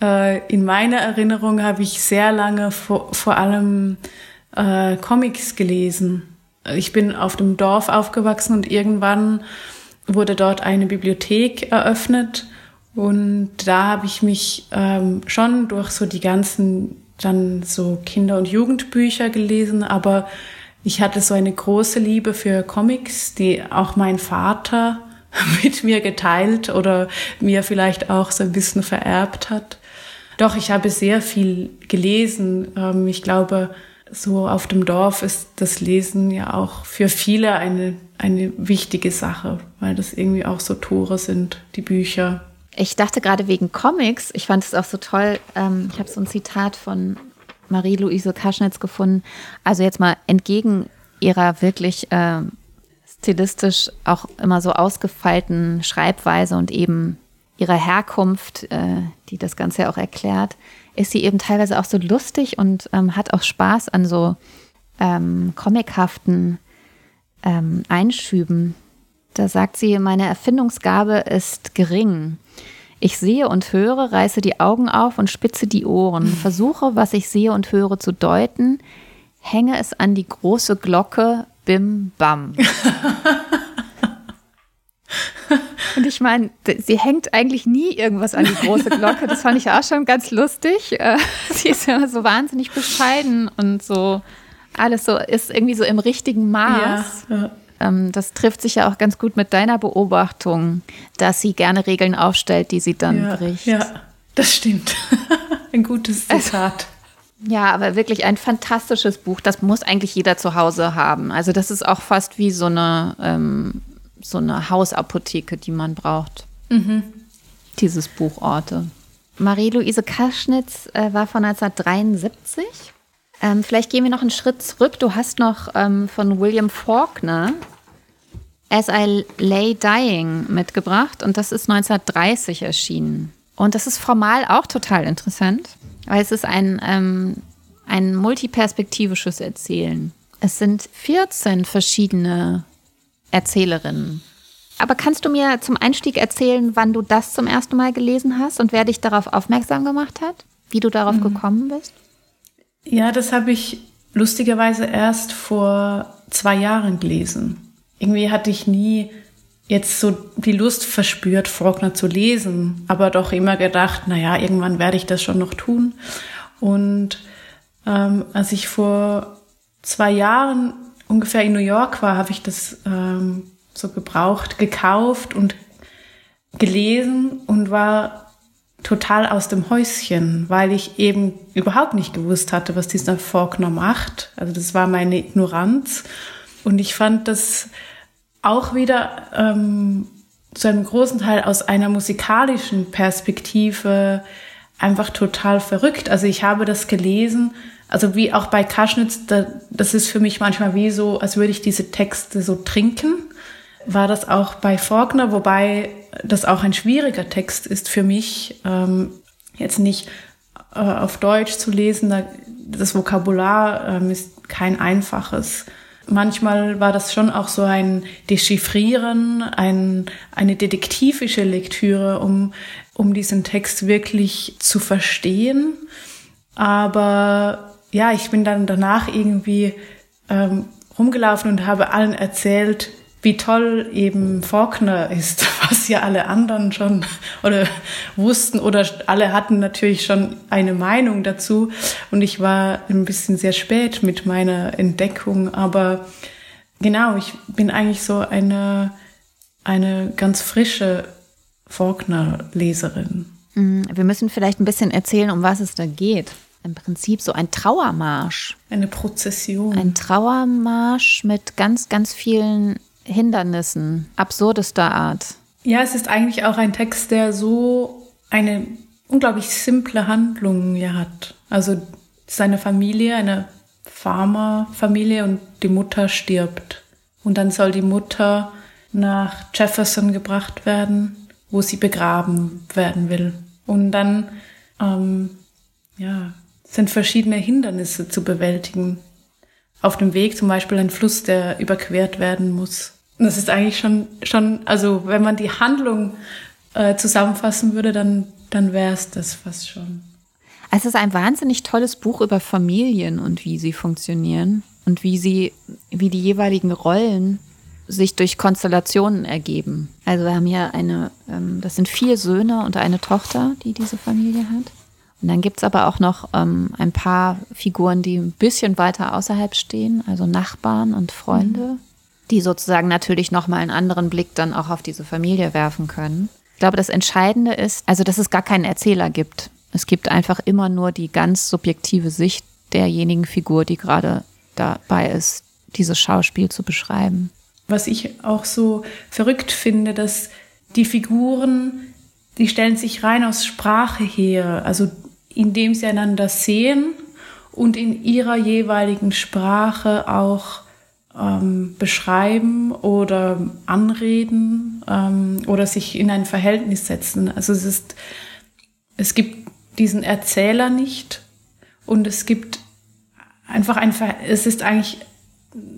Äh, in meiner Erinnerung habe ich sehr lange vor, vor allem äh, Comics gelesen. Ich bin auf dem Dorf aufgewachsen und irgendwann wurde dort eine Bibliothek eröffnet und da habe ich mich ähm, schon durch so die ganzen dann so Kinder- und Jugendbücher gelesen, aber ich hatte so eine große Liebe für Comics, die auch mein Vater mit mir geteilt oder mir vielleicht auch so ein bisschen vererbt hat. Doch, ich habe sehr viel gelesen. Ähm, ich glaube, so auf dem Dorf ist das Lesen ja auch für viele eine, eine wichtige Sache, weil das irgendwie auch so Tore sind, die Bücher. Ich dachte gerade wegen Comics, ich fand es auch so toll, ähm, ich habe so ein Zitat von Marie-Louise Kaschnitz gefunden. Also jetzt mal entgegen ihrer wirklich äh, stilistisch auch immer so ausgefeilten Schreibweise und eben ihrer Herkunft, äh, die das Ganze ja auch erklärt, ist sie eben teilweise auch so lustig und ähm, hat auch Spaß an so ähm, comichaften ähm, Einschüben. Da sagt sie, meine Erfindungsgabe ist gering. Ich sehe und höre, reiße die Augen auf und spitze die Ohren, versuche, was ich sehe und höre zu deuten, hänge es an die große Glocke, bim bam. Und ich meine, sie hängt eigentlich nie irgendwas an die große Glocke. Das fand ich auch schon ganz lustig. Äh, sie ist ja so wahnsinnig bescheiden und so alles so ist irgendwie so im richtigen Maß. Ja, ja. ähm, das trifft sich ja auch ganz gut mit deiner Beobachtung, dass sie gerne Regeln aufstellt, die sie dann ja, bricht. Ja, das stimmt. ein gutes Zitat. Ja, aber wirklich ein fantastisches Buch. Das muss eigentlich jeder zu Hause haben. Also das ist auch fast wie so eine, ähm, so eine Hausapotheke, die man braucht. Mhm. Dieses Buch Orte. Marie-Louise Kaschnitz äh, war von 1973. Ähm, vielleicht gehen wir noch einen Schritt zurück. Du hast noch ähm, von William Faulkner As I Lay Dying mitgebracht und das ist 1930 erschienen. Und das ist formal auch total interessant, weil es ist ein, ähm, ein multiperspektivisches Erzählen. Es sind 14 verschiedene Erzählerinnen. Aber kannst du mir zum Einstieg erzählen, wann du das zum ersten Mal gelesen hast und wer dich darauf aufmerksam gemacht hat? Wie du darauf mhm. gekommen bist? Ja, das habe ich lustigerweise erst vor zwei Jahren gelesen. Irgendwie hatte ich nie jetzt so die Lust verspürt, Faulkner zu lesen, aber doch immer gedacht, na ja, irgendwann werde ich das schon noch tun. Und ähm, als ich vor zwei Jahren ungefähr in New York war, habe ich das ähm, so gebraucht, gekauft und gelesen und war total aus dem Häuschen, weil ich eben überhaupt nicht gewusst hatte, was dieser Faulkner macht. Also das war meine Ignoranz. Und ich fand das auch wieder ähm, zu einem großen Teil aus einer musikalischen Perspektive einfach total verrückt. Also ich habe das gelesen, also wie auch bei Kaschnitz, da, das ist für mich manchmal wie so, als würde ich diese Texte so trinken war das auch bei Faulkner, wobei das auch ein schwieriger Text ist für mich, ähm, jetzt nicht äh, auf Deutsch zu lesen. Da, das Vokabular ähm, ist kein einfaches. Manchmal war das schon auch so ein Dechiffrieren, ein, eine detektivische Lektüre, um, um diesen Text wirklich zu verstehen. Aber ja, ich bin dann danach irgendwie ähm, rumgelaufen und habe allen erzählt, wie toll eben Faulkner ist, was ja alle anderen schon oder wussten oder alle hatten natürlich schon eine Meinung dazu. Und ich war ein bisschen sehr spät mit meiner Entdeckung, aber genau, ich bin eigentlich so eine, eine ganz frische Faulkner-Leserin. Mm, wir müssen vielleicht ein bisschen erzählen, um was es da geht. Im Prinzip so ein Trauermarsch. Eine Prozession. Ein Trauermarsch mit ganz, ganz vielen Hindernissen absurdester Art. Ja, es ist eigentlich auch ein Text, der so eine unglaublich simple Handlung ja hat. Also seine Familie, eine Farmerfamilie und die Mutter stirbt. Und dann soll die Mutter nach Jefferson gebracht werden, wo sie begraben werden will. Und dann ähm, ja, sind verschiedene Hindernisse zu bewältigen. Auf dem Weg zum Beispiel ein Fluss, der überquert werden muss. Das ist eigentlich schon, schon, also wenn man die Handlung äh, zusammenfassen würde, dann, dann wäre es das fast schon. Es ist ein wahnsinnig tolles Buch über Familien und wie sie funktionieren und wie sie, wie die jeweiligen Rollen sich durch Konstellationen ergeben. Also wir haben hier eine, ähm, das sind vier Söhne und eine Tochter, die diese Familie hat. Und dann gibt's aber auch noch ähm, ein paar Figuren, die ein bisschen weiter außerhalb stehen, also Nachbarn und Freunde. Mhm die sozusagen natürlich nochmal einen anderen Blick dann auch auf diese Familie werfen können. Ich glaube, das Entscheidende ist, also dass es gar keinen Erzähler gibt. Es gibt einfach immer nur die ganz subjektive Sicht derjenigen Figur, die gerade dabei ist, dieses Schauspiel zu beschreiben. Was ich auch so verrückt finde, dass die Figuren, die stellen sich rein aus Sprache her, also indem sie einander sehen und in ihrer jeweiligen Sprache auch ähm, beschreiben oder anreden ähm, oder sich in ein Verhältnis setzen. Also es ist, es gibt diesen Erzähler nicht und es gibt einfach ein, es ist eigentlich,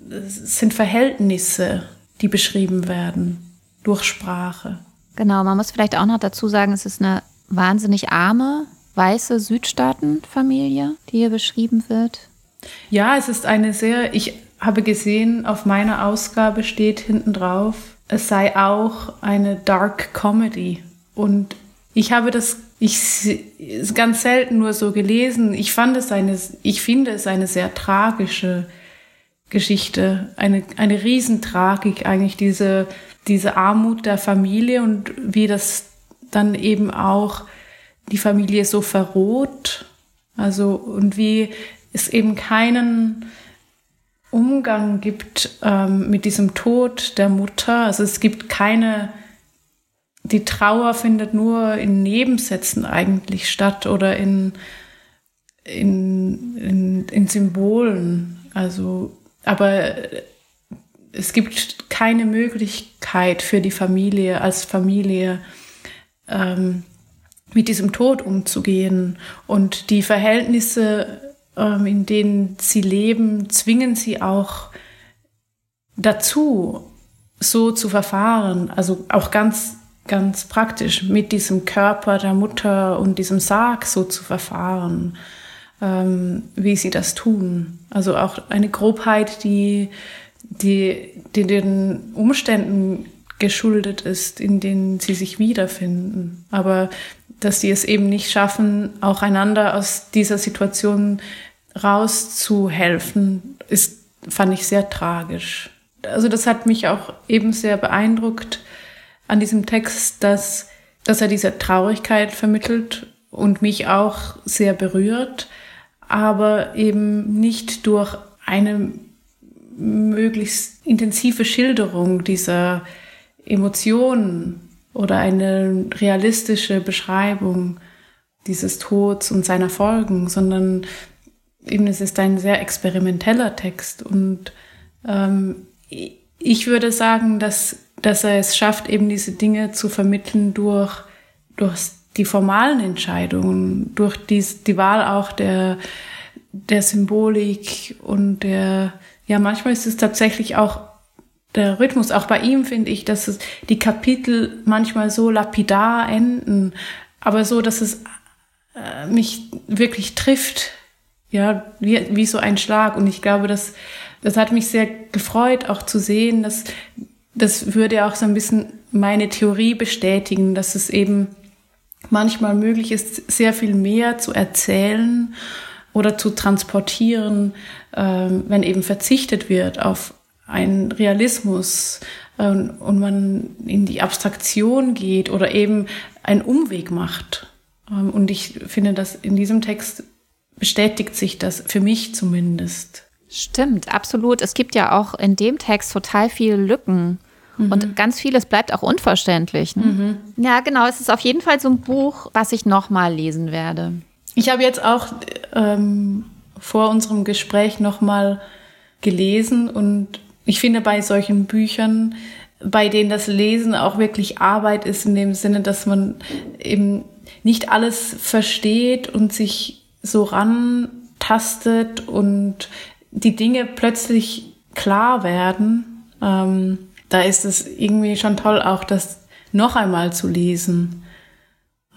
es sind Verhältnisse, die beschrieben werden durch Sprache. Genau, man muss vielleicht auch noch dazu sagen, es ist eine wahnsinnig arme, weiße Südstaatenfamilie, die hier beschrieben wird. Ja, es ist eine sehr, ich habe gesehen, auf meiner Ausgabe steht hinten drauf, es sei auch eine Dark Comedy. Und ich habe das, ich ganz selten nur so gelesen. Ich fand es eine, ich finde es eine sehr tragische Geschichte, eine, eine Riesentragik eigentlich, diese, diese Armut der Familie und wie das dann eben auch die Familie so verroht, also und wie es eben keinen Umgang gibt ähm, mit diesem Tod der Mutter. Also es gibt keine, die Trauer findet nur in Nebensätzen eigentlich statt oder in, in, in, in Symbolen. Also, aber es gibt keine Möglichkeit für die Familie als Familie ähm, mit diesem Tod umzugehen. Und die Verhältnisse ähm, in denen sie leben, zwingen sie auch dazu, so zu verfahren. Also auch ganz, ganz praktisch mit diesem Körper der Mutter und diesem Sarg so zu verfahren, ähm, wie sie das tun. Also auch eine Grobheit, die, die, die den Umständen geschuldet ist, in denen sie sich wiederfinden. Aber dass sie es eben nicht schaffen, auch einander aus dieser Situation rauszuhelfen, ist, fand ich sehr tragisch. Also das hat mich auch eben sehr beeindruckt an diesem Text, dass, dass er diese Traurigkeit vermittelt und mich auch sehr berührt, aber eben nicht durch eine möglichst intensive Schilderung dieser Emotionen oder eine realistische Beschreibung dieses Tods und seiner Folgen, sondern eben es ist ein sehr experimenteller Text und ähm, ich würde sagen, dass, dass er es schafft, eben diese Dinge zu vermitteln durch, durch die formalen Entscheidungen, durch die, die Wahl auch der, der Symbolik und der, ja, manchmal ist es tatsächlich auch der Rhythmus, auch bei ihm finde ich, dass es die Kapitel manchmal so lapidar enden, aber so, dass es äh, mich wirklich trifft, ja, wie, wie so ein Schlag. Und ich glaube, das, das hat mich sehr gefreut, auch zu sehen, dass das würde auch so ein bisschen meine Theorie bestätigen, dass es eben manchmal möglich ist, sehr viel mehr zu erzählen oder zu transportieren, ähm, wenn eben verzichtet wird auf ein Realismus ähm, und man in die Abstraktion geht oder eben einen Umweg macht. Ähm, und ich finde, dass in diesem Text bestätigt sich das für mich zumindest. Stimmt, absolut. Es gibt ja auch in dem Text total viele Lücken. Mhm. Und ganz vieles bleibt auch unverständlich. Ne? Mhm. Ja, genau. Es ist auf jeden Fall so ein Buch, was ich nochmal lesen werde. Ich habe jetzt auch ähm, vor unserem Gespräch nochmal gelesen und ich finde bei solchen Büchern, bei denen das Lesen auch wirklich Arbeit ist, in dem Sinne, dass man eben nicht alles versteht und sich so rantastet und die Dinge plötzlich klar werden, ähm, da ist es irgendwie schon toll, auch das noch einmal zu lesen.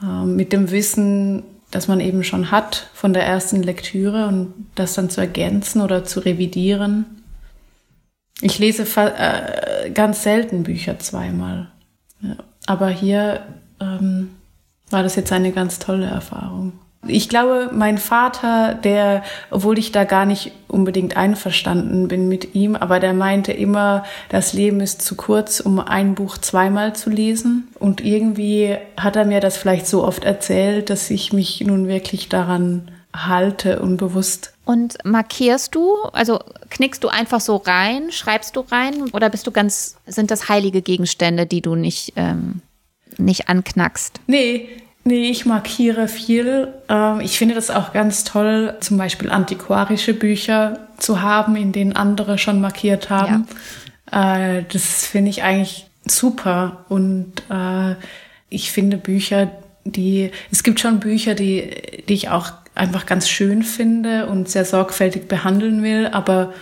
Ähm, mit dem Wissen, das man eben schon hat von der ersten Lektüre und das dann zu ergänzen oder zu revidieren. Ich lese äh, ganz selten Bücher zweimal. Aber hier ähm, war das jetzt eine ganz tolle Erfahrung. Ich glaube, mein Vater, der, obwohl ich da gar nicht unbedingt einverstanden bin mit ihm, aber der meinte immer, das Leben ist zu kurz, um ein Buch zweimal zu lesen. Und irgendwie hat er mir das vielleicht so oft erzählt, dass ich mich nun wirklich daran halte und bewusst. Und markierst du, also knickst du einfach so rein, schreibst du rein oder bist du ganz, sind das heilige Gegenstände, die du nicht, ähm, nicht anknackst? Nee, Nee, ich markiere viel. Ähm, ich finde das auch ganz toll, zum Beispiel antiquarische Bücher zu haben, in denen andere schon markiert haben. Ja. Äh, das finde ich eigentlich super. Und äh, ich finde Bücher, die, es gibt schon Bücher, die, die ich auch einfach ganz schön finde und sehr sorgfältig behandeln will, aber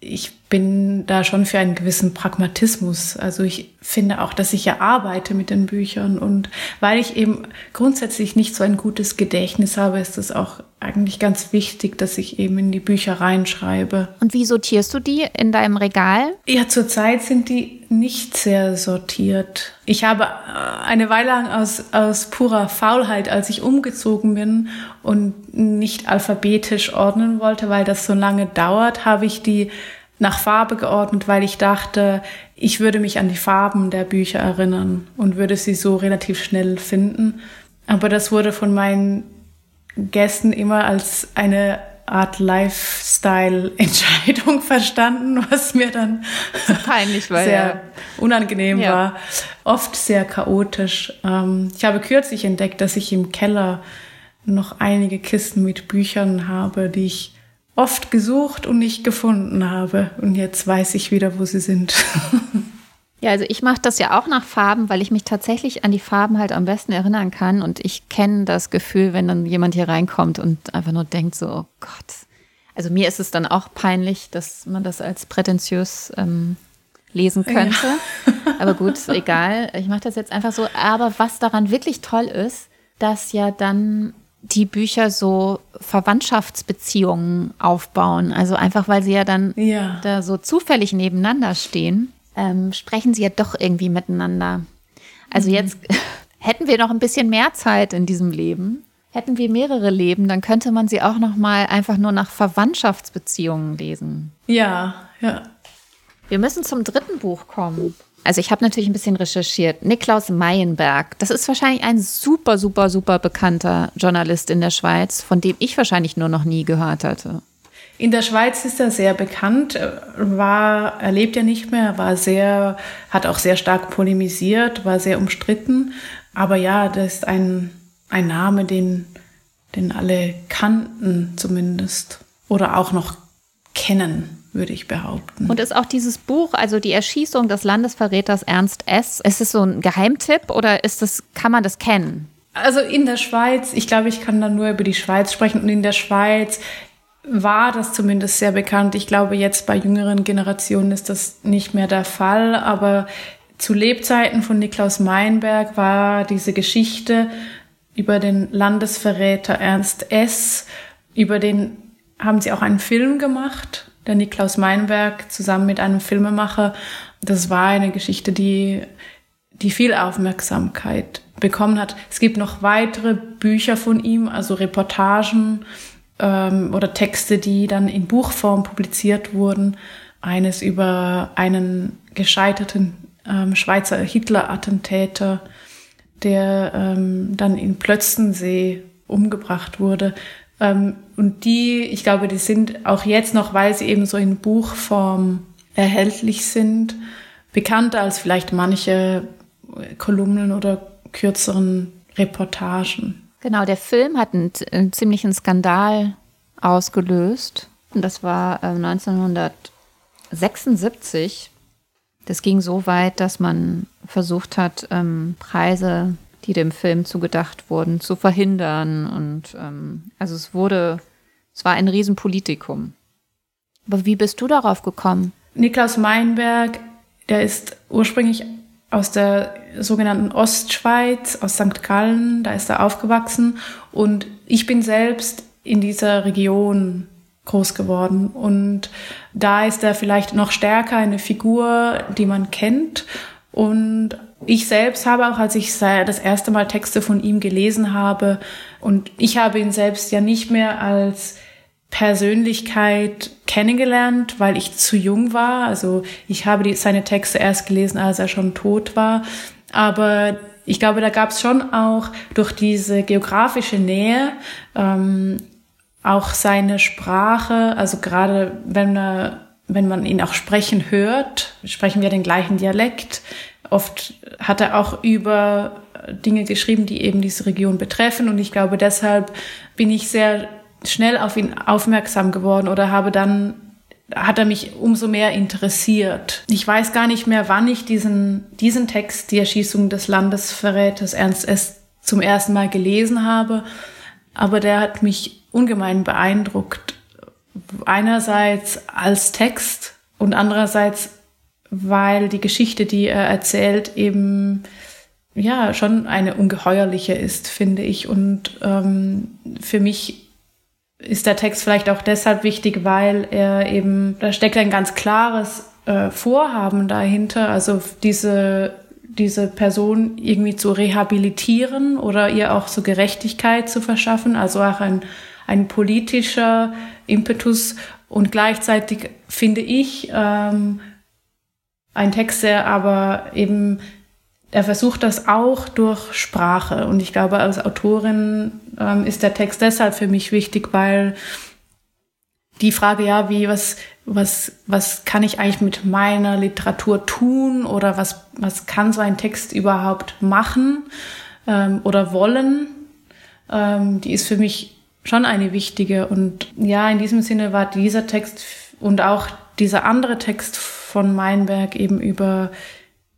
ich bin da schon für einen gewissen Pragmatismus. Also ich finde auch, dass ich ja arbeite mit den Büchern und weil ich eben grundsätzlich nicht so ein gutes Gedächtnis habe, ist es auch eigentlich ganz wichtig, dass ich eben in die Bücher reinschreibe. Und wie sortierst du die in deinem Regal? Ja, zurzeit sind die nicht sehr sortiert. Ich habe äh, eine Weile lang aus, aus purer Faulheit, als ich umgezogen bin und nicht alphabetisch ordnen wollte, weil das so lange dauert, habe ich die nach Farbe geordnet, weil ich dachte, ich würde mich an die Farben der Bücher erinnern und würde sie so relativ schnell finden. Aber das wurde von meinen Gästen immer als eine Art Lifestyle-Entscheidung verstanden, was mir dann so peinlich war, sehr ja. unangenehm Ja. war, oft sehr chaotisch. Ähm, ich habe kürzlich entdeckt, dass ich im Keller noch einige Kisten mit Büchern habe, die ich oft gesucht und nicht gefunden habe. Und jetzt weiß ich wieder, wo sie sind. Ja, also ich mache das ja auch nach Farben, weil ich mich tatsächlich an die Farben halt am besten erinnern kann. Und ich kenne das Gefühl, wenn dann jemand hier reinkommt und einfach nur denkt so, oh Gott. Also mir ist es dann auch peinlich, dass man das als prätentiös ähm, lesen könnte. Aber gut, egal. Ich mache das jetzt einfach so. Aber was daran wirklich toll ist, dass ja dann die Bücher so Verwandtschaftsbeziehungen aufbauen. Also einfach, weil sie ja dann Ja. da so zufällig nebeneinander stehen, ähm, sprechen sie ja doch irgendwie miteinander. Also jetzt hätten wir noch ein bisschen mehr Zeit in diesem Leben, hätten wir mehrere Leben, dann könnte man sie auch noch mal einfach nur nach Verwandtschaftsbeziehungen lesen. ja, ja. Wir müssen zum dritten Buch kommen. Also ich habe natürlich ein bisschen recherchiert. Niklaus Meyenberg, das ist wahrscheinlich ein super, super, super bekannter Journalist in der Schweiz, von dem ich wahrscheinlich nur noch nie gehört hatte. In der Schweiz ist er sehr bekannt, war, er lebt ja nicht mehr, war sehr, hat auch sehr stark polemisiert, war sehr umstritten. Aber ja, das ist ein, ein Name, den, den alle kannten zumindest. Oder auch noch kennen, würde ich behaupten. Und ist auch dieses Buch, also die Erschießung des Landesverräters Ernst S., ist es so ein Geheimtipp oder ist das, kann man das kennen? Also in der Schweiz, ich glaube, ich kann da nur über die Schweiz sprechen. Und in der Schweiz war das zumindest sehr bekannt. Ich glaube, jetzt bei jüngeren Generationen ist das nicht mehr der Fall. Aber zu Lebzeiten von Niklaus Meinberg war diese Geschichte über den Landesverräter Ernst S., über den haben sie auch einen Film gemacht, der Niklaus Meinberg zusammen mit einem Filmemacher. Das war eine Geschichte, die die viel Aufmerksamkeit bekommen hat. Es gibt noch weitere Bücher von ihm, also Reportagen ähm, oder Texte, die dann in Buchform publiziert wurden. Eines über einen gescheiterten ähm, Schweizer Hitler-Attentäter, der ähm, dann in Plötzensee umgebracht wurde. Ähm, und die, ich glaube, die sind auch jetzt noch, weil sie eben so in Buchform erhältlich sind, bekannter als vielleicht manche Kolumnen oder kürzeren Reportagen. Genau, der Film hat einen, einen ziemlichen Skandal ausgelöst. Das war äh, 1976. Das ging so weit, dass man versucht hat, ähm, Preise, die dem Film zugedacht wurden, zu verhindern. Und ähm, also es wurde, es war ein Riesenpolitikum. Aber wie bist du darauf gekommen? Niklaus Meinberg, der ist ursprünglich aus der sogenannten Ostschweiz, aus St. Gallen, da ist er aufgewachsen. Und ich bin selbst in dieser Region groß geworden. Und da ist er vielleicht noch stärker eine Figur, die man kennt. Und ich selbst habe auch, als ich das erste Mal Texte von ihm gelesen habe, und ich habe ihn selbst ja nicht mehr als Persönlichkeit kennengelernt, weil ich zu jung war. Also ich habe die, seine Texte erst gelesen, als er schon tot war. Aber ich glaube, da gab es schon auch durch diese geografische Nähe ähm, auch seine Sprache, also gerade wenn, er, wenn man ihn auch sprechen hört, sprechen wir den gleichen Dialekt. Oft hat er auch über Dinge geschrieben, die eben diese Region betreffen. Und ich glaube, deshalb bin ich sehr schnell auf ihn aufmerksam geworden oder habe dann hat er mich umso mehr interessiert. Ich weiß gar nicht mehr, wann ich diesen, diesen Text, die Erschießung des Landesverräters Ernst S. zum ersten Mal gelesen habe, aber der hat mich ungemein beeindruckt. Einerseits als Text, und andererseits, weil die Geschichte, die er erzählt, eben ja schon eine ungeheuerliche ist, finde ich. Und ähm, für mich ist der Text vielleicht auch deshalb wichtig, weil er eben, da steckt ein ganz klares äh, Vorhaben dahinter, also diese diese Person irgendwie zu rehabilitieren oder ihr auch so Gerechtigkeit zu verschaffen, also auch ein, ein politischer Impetus und gleichzeitig finde ich ähm, ein Text, der aber eben, er versucht das auch durch Sprache und ich glaube, als Autorin ähm, ist der Text deshalb für mich wichtig, weil die Frage, ja, wie, was, was, was kann ich eigentlich mit meiner Literatur tun oder was, was kann so ein Text überhaupt machen ähm, oder wollen, ähm, die ist für mich schon eine wichtige. Und ja, in diesem Sinne war dieser Text und auch dieser andere Text von Meinberg eben über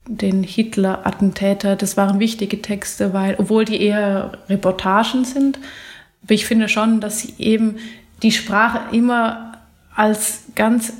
den Hitler-Attentäter, das waren wichtige Texte, weil, obwohl die eher Reportagen sind, aber ich finde schon, dass sie eben die Sprache immer als ganz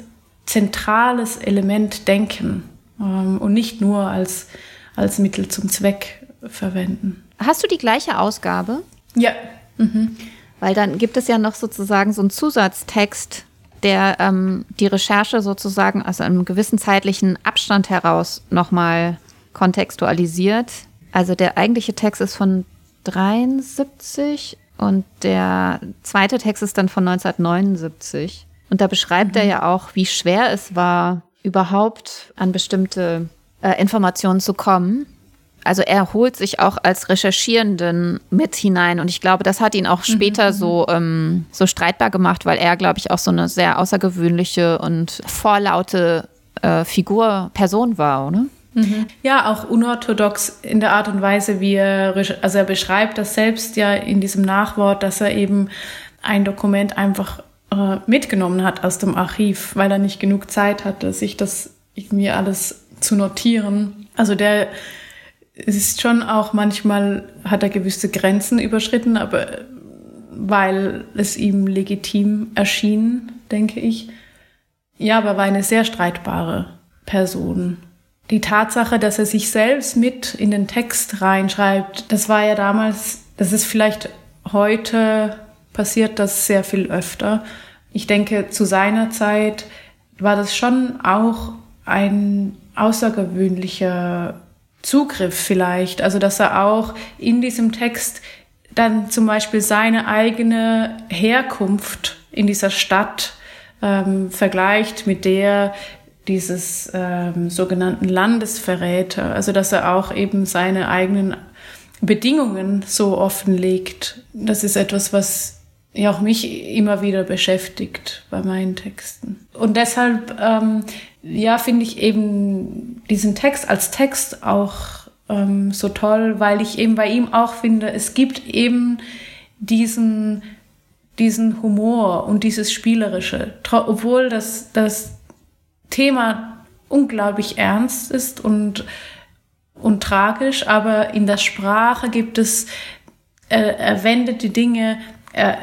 zentrales Element denken ähm, und nicht nur als, als Mittel zum Zweck verwenden. Hast du die gleiche Ausgabe? Ja. Mhm. Weil dann gibt es ja noch sozusagen so einen Zusatztext, der ähm, die Recherche sozusagen aus einem gewissen zeitlichen Abstand heraus nochmal kontextualisiert. Also der eigentliche Text ist von 73 und der zweite Text ist dann von 1979. Und da beschreibt mhm. er ja auch, wie schwer es war, überhaupt an bestimmte äh, Informationen zu kommen. Also er holt sich auch als Recherchierenden mit hinein und ich glaube, das hat ihn auch mhm, später mhm. so, ähm, so streitbar gemacht, weil er, glaube ich, auch so eine sehr außergewöhnliche und vorlaute äh, Figur, Person war, oder? Mhm. Ja, auch unorthodox in der Art und Weise, wie er, also er beschreibt das selbst ja in diesem Nachwort, dass er eben ein Dokument einfach äh, mitgenommen hat aus dem Archiv, weil er nicht genug Zeit hatte, sich das irgendwie alles zu notieren. Also der ist schon auch manchmal, hat er gewisse Grenzen überschritten, aber weil es ihm legitim erschien, denke ich. Ja, aber war eine sehr streitbare Person die Tatsache, dass er sich selbst mit in den Text reinschreibt, das war ja damals, das ist vielleicht heute passiert das sehr viel öfter. Ich denke, zu seiner Zeit war das schon auch ein außergewöhnlicher Zugriff vielleicht. Also, dass er auch in diesem Text dann zum Beispiel seine eigene Herkunft in dieser Stadt ähm, vergleicht mit der dieses ähm, sogenannten Landesverräter, also dass er auch eben seine eigenen Bedingungen so offenlegt. Das ist etwas, was ja auch mich immer wieder beschäftigt bei meinen Texten. Und deshalb, ähm, ja, finde ich eben diesen Text als Text auch ähm, so toll, weil ich eben bei ihm auch finde, es gibt eben diesen, diesen Humor und dieses Spielerische, obwohl das, das Thema unglaublich ernst ist und, und tragisch, aber in der Sprache gibt es, er, er wendet die Dinge, er,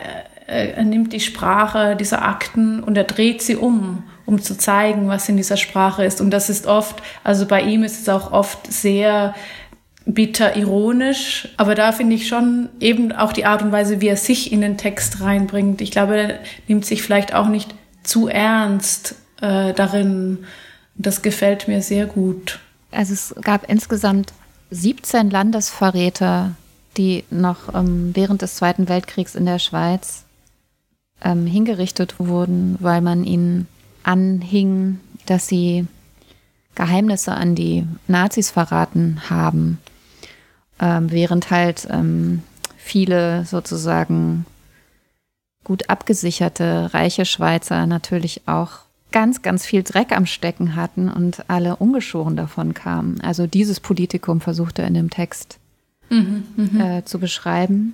er nimmt die Sprache dieser Akten und er dreht sie um, um zu zeigen, was in dieser Sprache ist. Und das ist oft, also bei ihm ist es auch oft sehr bitter ironisch, aber da finde ich schon eben auch die Art und Weise, wie er sich in den Text reinbringt. Ich glaube, er nimmt sich vielleicht auch nicht zu ernst äh, darin. Das gefällt mir sehr gut. Also es gab insgesamt 17 Landesverräter, die noch ähm, während des Zweiten Weltkriegs in der Schweiz ähm, hingerichtet wurden, weil man ihnen anhing, dass sie Geheimnisse an die Nazis verraten haben, ähm, während halt ähm, viele sozusagen gut abgesicherte reiche Schweizer natürlich auch ganz, ganz viel Dreck am Stecken hatten und alle ungeschoren davon kamen. Also dieses Politikum versucht er in dem Text mhm, mh. äh, zu beschreiben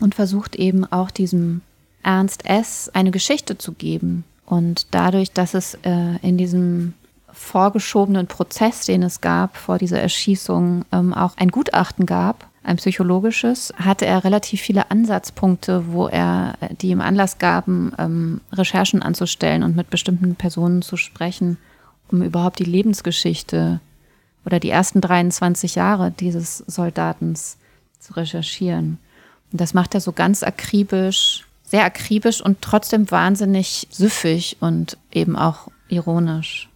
und versucht eben auch diesem Ernst S. eine Geschichte zu geben. Und dadurch, dass es äh, in diesem vorgeschobenen Prozess, den es gab vor dieser Erschießung, ähm, auch ein Gutachten gab, ein psychologisches, hatte er relativ viele Ansatzpunkte, wo er, die ihm Anlass gaben, ähm, Recherchen anzustellen und mit bestimmten Personen zu sprechen, um überhaupt die Lebensgeschichte oder die ersten 23 Jahre dieses Soldatens zu recherchieren. Und das macht er so ganz akribisch, sehr akribisch und trotzdem wahnsinnig süffig und eben auch ironisch.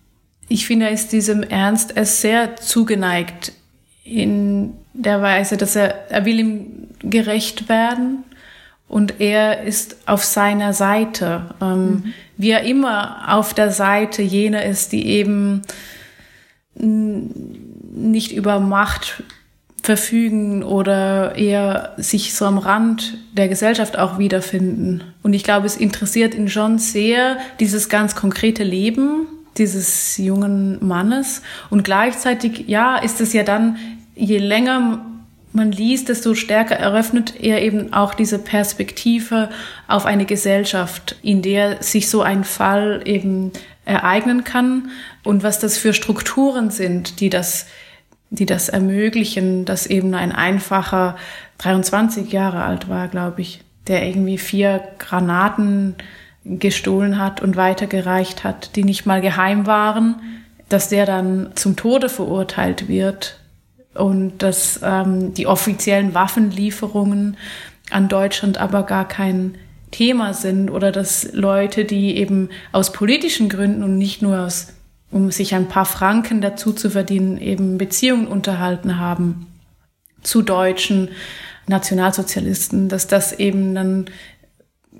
Ich finde, er ist diesem Ernst es sehr zugeneigt in der Weise, dass er, er will ihm gerecht werden und er ist auf seiner Seite. Ähm, mhm. Wie er immer auf der Seite jener ist, die eben nicht über Macht verfügen oder eher sich so am Rand der Gesellschaft auch wiederfinden. Und ich glaube, es interessiert ihn schon sehr, dieses ganz konkrete Leben dieses jungen Mannes. Und gleichzeitig, ja, ist es ja dann, je länger man liest, desto stärker eröffnet er eben auch diese Perspektive auf eine Gesellschaft, in der sich so ein Fall eben ereignen kann und was das für Strukturen sind, die das, die das ermöglichen, dass eben ein einfacher 23 Jahre alt war, glaube ich, der irgendwie vier Granaten gestohlen hat und weitergereicht hat, die nicht mal geheim waren, dass der dann zum Tode verurteilt wird und dass ähm, die offiziellen Waffenlieferungen an Deutschland aber gar kein Thema sind oder dass Leute, die eben aus politischen Gründen und nicht nur aus, um sich ein paar Franken dazu zu verdienen, eben Beziehungen unterhalten haben zu deutschen Nationalsozialisten, dass das eben dann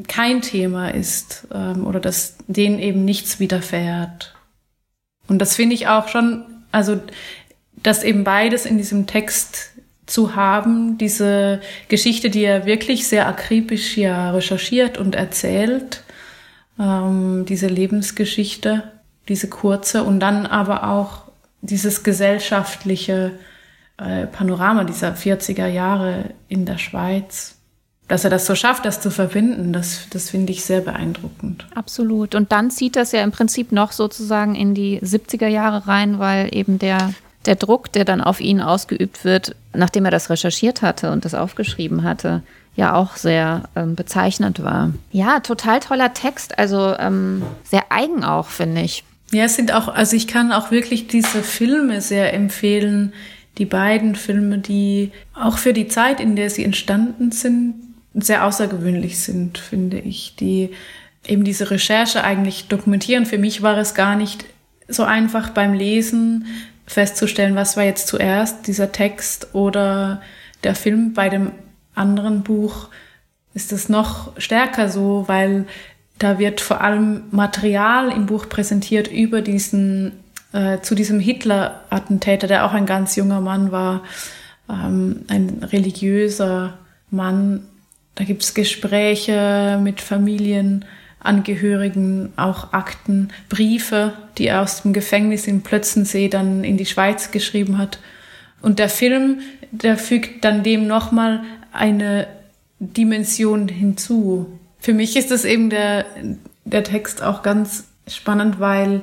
kein Thema ist ähm, oder dass denen eben nichts widerfährt. Und das finde ich auch schon, also dass eben beides in diesem Text zu haben, diese Geschichte, die er wirklich sehr akribisch ja recherchiert und erzählt, ähm, diese Lebensgeschichte, diese kurze und dann aber auch dieses gesellschaftliche äh, Panorama dieser 40er Jahre in der Schweiz dass er das so schafft, das zu verbinden, das, das finde ich sehr beeindruckend. Absolut. Und dann zieht das ja im Prinzip noch sozusagen in die 70er Jahre rein, weil eben der, der Druck, der dann auf ihn ausgeübt wird, nachdem er das recherchiert hatte und das aufgeschrieben hatte, ja auch sehr ähm, bezeichnend war. Ja, total toller Text, also ähm, sehr eigen auch, finde ich. Ja, es sind auch, also ich kann auch wirklich diese Filme sehr empfehlen, die beiden Filme, die auch für die Zeit, in der sie entstanden sind, sehr außergewöhnlich sind, finde ich, die eben diese Recherche eigentlich dokumentieren. Für mich war es gar nicht so einfach beim Lesen festzustellen, was war jetzt zuerst, dieser Text oder der Film. Bei dem anderen Buch ist es noch stärker so, weil da wird vor allem Material im Buch präsentiert über diesen, äh, zu diesem Hitler-Attentäter, der auch ein ganz junger Mann war, ähm, ein religiöser Mann, da gibt's Gespräche mit Familienangehörigen, auch Akten, Briefe, die er aus dem Gefängnis in Plötzensee dann in die Schweiz geschrieben hat. Und der Film, der fügt dann dem nochmal eine Dimension hinzu. Für mich ist das eben der, der Text auch ganz spannend, weil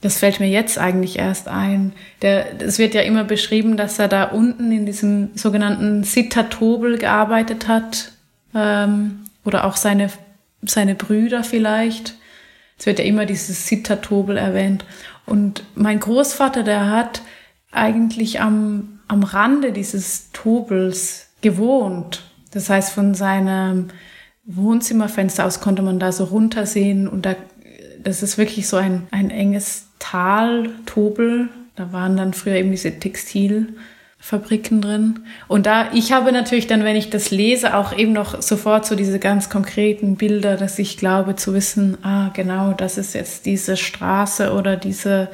das fällt mir jetzt eigentlich erst ein. Es wird ja immer beschrieben, dass er da unten in diesem sogenannten Sitatobel gearbeitet hat, ähm, oder auch seine, seine Brüder vielleicht. Es wird ja immer dieses Sittatobel erwähnt. Und mein Großvater, der hat eigentlich am, am Rande dieses Tobels gewohnt. Das heißt, von seinem Wohnzimmerfenster aus konnte man da so runtersehen und da, das ist wirklich so ein, ein enges Tal, Tobel. Da waren dann früher eben diese Textil- Fabriken drin. Und da, ich habe natürlich dann, wenn ich das lese, auch eben noch sofort so diese ganz konkreten Bilder, dass ich glaube zu wissen, ah, genau, das ist jetzt diese Straße oder diese,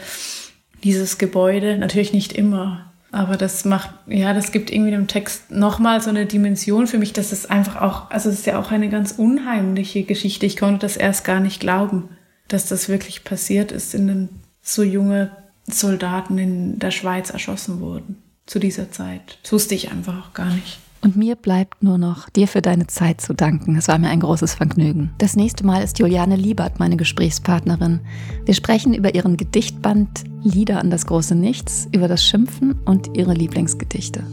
dieses Gebäude. Natürlich nicht immer. Aber das macht, ja, das gibt irgendwie dem Text nochmal so eine Dimension für mich, dass es einfach auch, also es ist ja auch eine ganz unheimliche Geschichte. Ich konnte das erst gar nicht glauben, dass das wirklich passiert ist, in den so junge Soldaten in der Schweiz erschossen wurden zu dieser Zeit. Das wusste ich einfach auch gar nicht. Und mir bleibt nur noch, dir für deine Zeit zu danken. Es war mir ein großes Vergnügen. Das nächste Mal ist Juliane Liebert meine Gesprächspartnerin. Wir sprechen über ihren Gedichtband Lieder an das große Nichts, über das Schimpfen und ihre Lieblingsgedichte.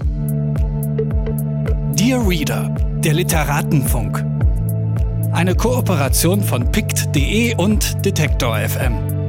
Dear Reader, der Literatenfunk. Eine Kooperation von pict.de und Detektor FM.